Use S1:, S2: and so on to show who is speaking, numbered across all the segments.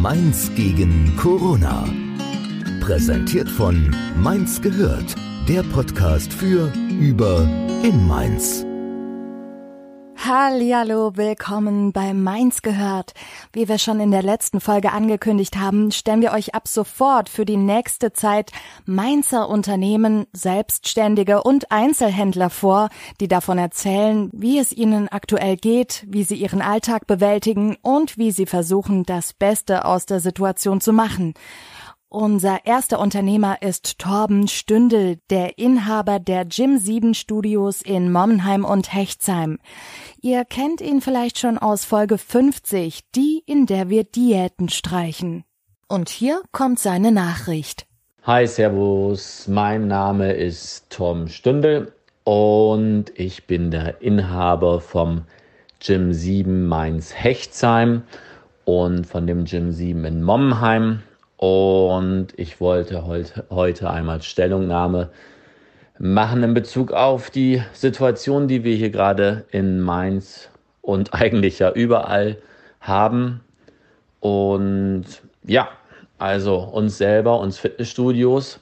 S1: Mainz gegen Corona. Präsentiert von Mainz gehört, der Podcast für, über, in Mainz.
S2: Hallo, willkommen bei Mainz gehört. Wie wir schon in der letzten Folge angekündigt haben, stellen wir euch ab sofort für die nächste Zeit Mainzer Unternehmen, Selbstständige und Einzelhändler vor, die davon erzählen, wie es ihnen aktuell geht, wie sie ihren Alltag bewältigen und wie sie versuchen, das Beste aus der Situation zu machen. Unser erster Unternehmer ist Torben Stündel, der Inhaber der Gym 7 Studios in Mommenheim und Hechtsheim. Ihr kennt ihn vielleicht schon aus Folge 50, die, in der wir Diäten streichen. Und hier kommt seine Nachricht.
S3: Hi, Servus, mein Name ist Tom Stündel und ich bin der Inhaber vom Gym 7 Mainz Hechtsheim und von dem Gym 7 in Mommenheim und ich wollte heute, einmal Stellungnahme machen in Bezug auf die Situation, die wir hier gerade in Mainz und eigentlich ja überall haben. Und ja, also uns selber, uns Fitnessstudios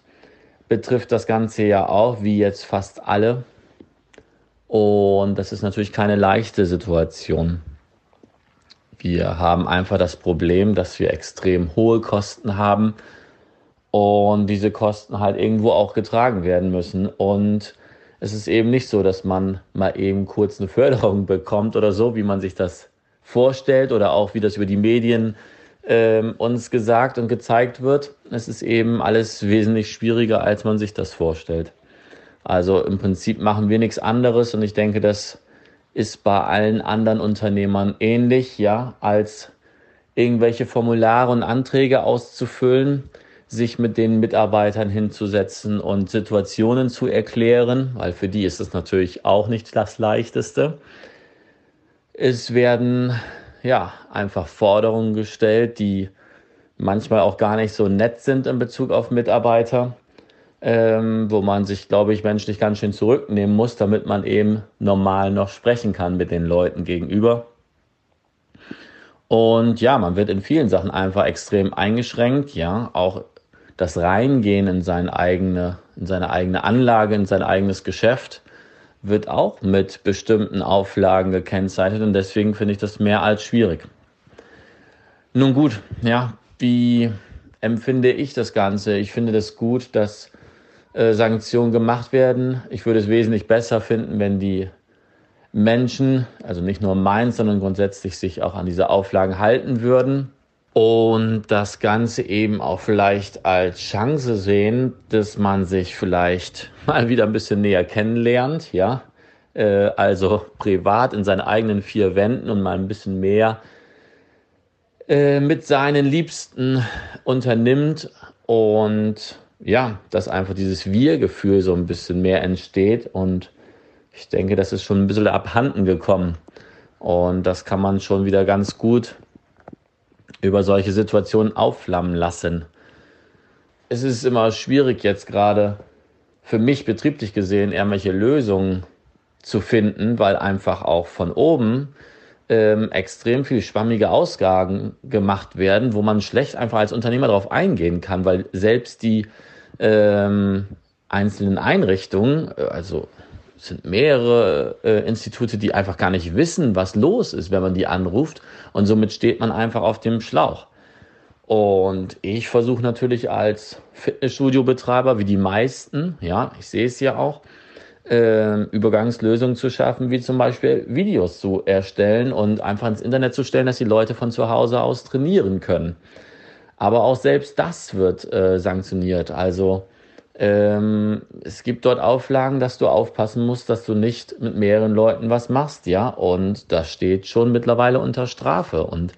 S3: betrifft das Ganze ja auch, wie jetzt fast alle. Und das ist natürlich keine leichte Situation. Wir haben einfach das Problem, dass wir extrem hohe Kosten haben und diese Kosten halt irgendwo auch getragen werden müssen. Und es ist eben nicht so, dass man mal eben kurz eine Förderung bekommt oder so, wie man sich das vorstellt oder auch wie das über die Medien äh, uns gesagt und gezeigt wird. Es ist eben alles wesentlich schwieriger, als man sich das vorstellt. Also im Prinzip machen wir nichts anderes und ich denke, dass ist bei allen anderen Unternehmern ähnlich, ja, als irgendwelche Formulare und Anträge auszufüllen, sich mit den Mitarbeitern hinzusetzen und Situationen zu erklären, weil für die ist es natürlich auch nicht das Leichteste. Es werden ja einfach Forderungen gestellt, die manchmal auch gar nicht so nett sind in Bezug auf Mitarbeiter ähm, wo man sich, glaube ich, menschlich ganz schön zurücknehmen muss, damit man eben normal noch sprechen kann mit den Leuten gegenüber. Und ja, man wird in vielen Sachen einfach extrem eingeschränkt, ja, auch das Reingehen in seine eigene, in seine eigene Anlage, in sein eigenes Geschäft wird auch mit bestimmten Auflagen gekennzeichnet und deswegen finde ich das mehr als schwierig. Nun gut, ja, wie empfinde ich das Ganze? Ich finde das gut, dass äh, Sanktionen gemacht werden. Ich würde es wesentlich besser finden, wenn die Menschen, also nicht nur Mainz, sondern grundsätzlich sich auch an diese Auflagen halten würden und das Ganze eben auch vielleicht als Chance sehen, dass man sich vielleicht mal wieder ein bisschen näher kennenlernt, ja, äh, also privat in seinen eigenen vier Wänden und mal ein bisschen mehr äh, mit seinen Liebsten unternimmt und ja, dass einfach dieses Wir-Gefühl so ein bisschen mehr entsteht. Und ich denke, das ist schon ein bisschen abhanden gekommen. Und das kann man schon wieder ganz gut über solche Situationen aufflammen lassen. Es ist immer schwierig jetzt gerade für mich betrieblich gesehen irgendwelche Lösungen zu finden, weil einfach auch von oben ähm, extrem viel schwammige Ausgaben gemacht werden, wo man schlecht einfach als Unternehmer darauf eingehen kann, weil selbst die ähm, einzelnen Einrichtungen, äh, also sind mehrere äh, Institute, die einfach gar nicht wissen, was los ist, wenn man die anruft. Und somit steht man einfach auf dem Schlauch. Und ich versuche natürlich als Fitnessstudio-Betreiber, wie die meisten, ja, ich sehe es ja auch, äh, Übergangslösungen zu schaffen, wie zum Beispiel Videos zu erstellen und einfach ins Internet zu stellen, dass die Leute von zu Hause aus trainieren können. Aber auch selbst das wird äh, sanktioniert. Also ähm, es gibt dort Auflagen, dass du aufpassen musst, dass du nicht mit mehreren Leuten was machst, ja. Und das steht schon mittlerweile unter Strafe. Und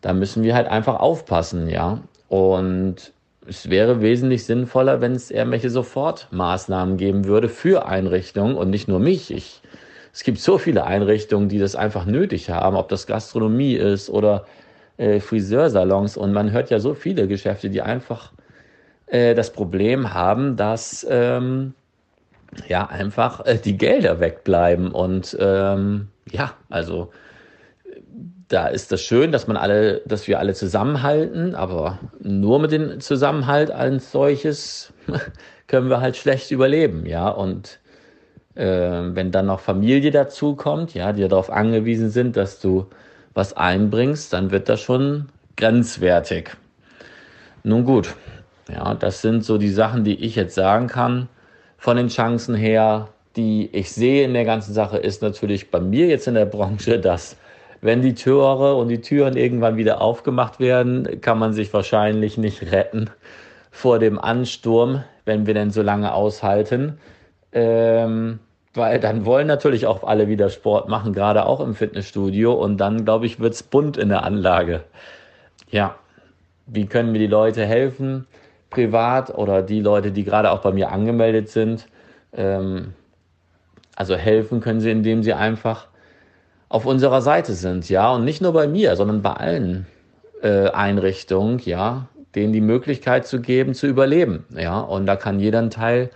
S3: da müssen wir halt einfach aufpassen, ja. Und es wäre wesentlich sinnvoller, wenn es irgendwelche Sofortmaßnahmen geben würde für Einrichtungen und nicht nur mich. Ich, es gibt so viele Einrichtungen, die das einfach nötig haben, ob das Gastronomie ist oder äh, Friseursalons und man hört ja so viele Geschäfte, die einfach äh, das Problem haben, dass ähm, ja einfach äh, die Gelder wegbleiben und ähm, ja, also da ist das schön, dass man alle, dass wir alle zusammenhalten, aber nur mit dem Zusammenhalt als solches können wir halt schlecht überleben, ja. Und äh, wenn dann noch Familie dazu kommt, ja, die darauf angewiesen sind, dass du was einbringst, dann wird das schon grenzwertig. Nun gut, ja, das sind so die Sachen, die ich jetzt sagen kann. Von den Chancen her, die ich sehe in der ganzen Sache, ist natürlich bei mir jetzt in der Branche, dass wenn die Tore und die Türen irgendwann wieder aufgemacht werden, kann man sich wahrscheinlich nicht retten vor dem Ansturm, wenn wir denn so lange aushalten. Ähm, weil dann wollen natürlich auch alle wieder Sport machen, gerade auch im Fitnessstudio. Und dann, glaube ich, wird es bunt in der Anlage. Ja, wie können mir die Leute helfen, privat oder die Leute, die gerade auch bei mir angemeldet sind? Ähm, also helfen können sie, indem sie einfach auf unserer Seite sind, ja, und nicht nur bei mir, sondern bei allen äh, Einrichtungen, ja, denen die Möglichkeit zu geben, zu überleben, ja, und da kann jeder einen Teil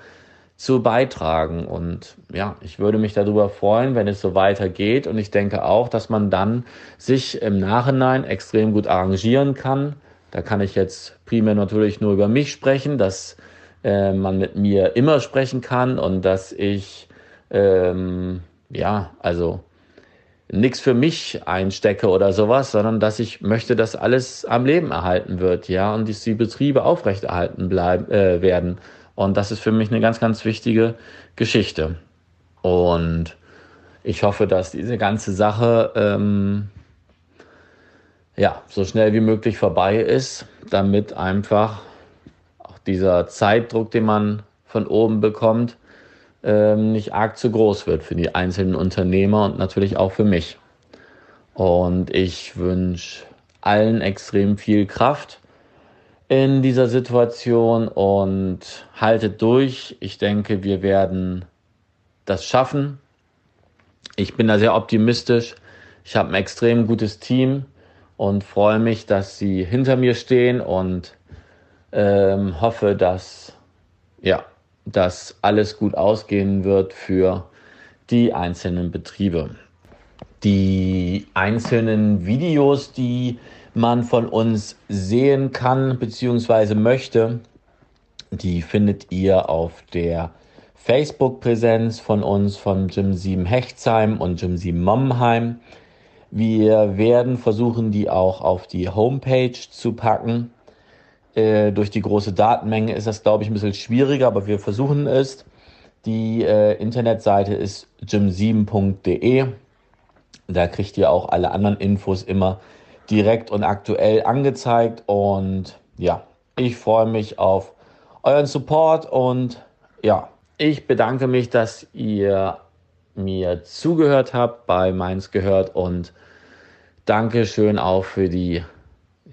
S3: zu beitragen. Und ja, ich würde mich darüber freuen, wenn es so weitergeht. Und ich denke auch, dass man dann sich im Nachhinein extrem gut arrangieren kann. Da kann ich jetzt primär natürlich nur über mich sprechen, dass äh, man mit mir immer sprechen kann und dass ich ähm, ja, also nichts für mich einstecke oder sowas, sondern dass ich möchte, dass alles am Leben erhalten wird, ja, und dass die Betriebe aufrechterhalten bleiben äh, werden. Und das ist für mich eine ganz, ganz wichtige Geschichte. Und ich hoffe, dass diese ganze Sache ähm, ja so schnell wie möglich vorbei ist, damit einfach auch dieser Zeitdruck, den man von oben bekommt, ähm, nicht arg zu groß wird für die einzelnen Unternehmer und natürlich auch für mich. Und ich wünsche allen extrem viel Kraft in dieser Situation und haltet durch. Ich denke, wir werden das schaffen. Ich bin da sehr optimistisch. Ich habe ein extrem gutes Team und freue mich, dass sie hinter mir stehen und ähm, hoffe, dass ja, dass alles gut ausgehen wird für die einzelnen Betriebe. Die einzelnen Videos, die man von uns sehen kann bzw. möchte, die findet ihr auf der Facebook-Präsenz von uns, von Gym 7 Hechtsheim und Gym 7 Momheim. Wir werden versuchen, die auch auf die Homepage zu packen. Äh, durch die große Datenmenge ist das, glaube ich, ein bisschen schwieriger, aber wir versuchen es. Die äh, Internetseite ist gym7.de. Da kriegt ihr auch alle anderen Infos immer direkt und aktuell angezeigt. Und ja, ich freue mich auf euren Support und ja, ich bedanke mich, dass ihr mir zugehört habt bei Mainz gehört und danke schön auch für die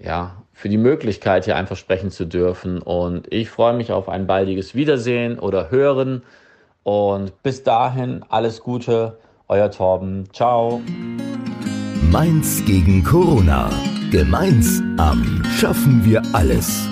S3: ja, für die Möglichkeit, hier einfach sprechen zu dürfen. Und ich freue mich auf ein baldiges Wiedersehen oder Hören. Und bis dahin alles Gute, euer Torben. Ciao.
S1: Mainz gegen Corona. Gemeinsam schaffen wir alles.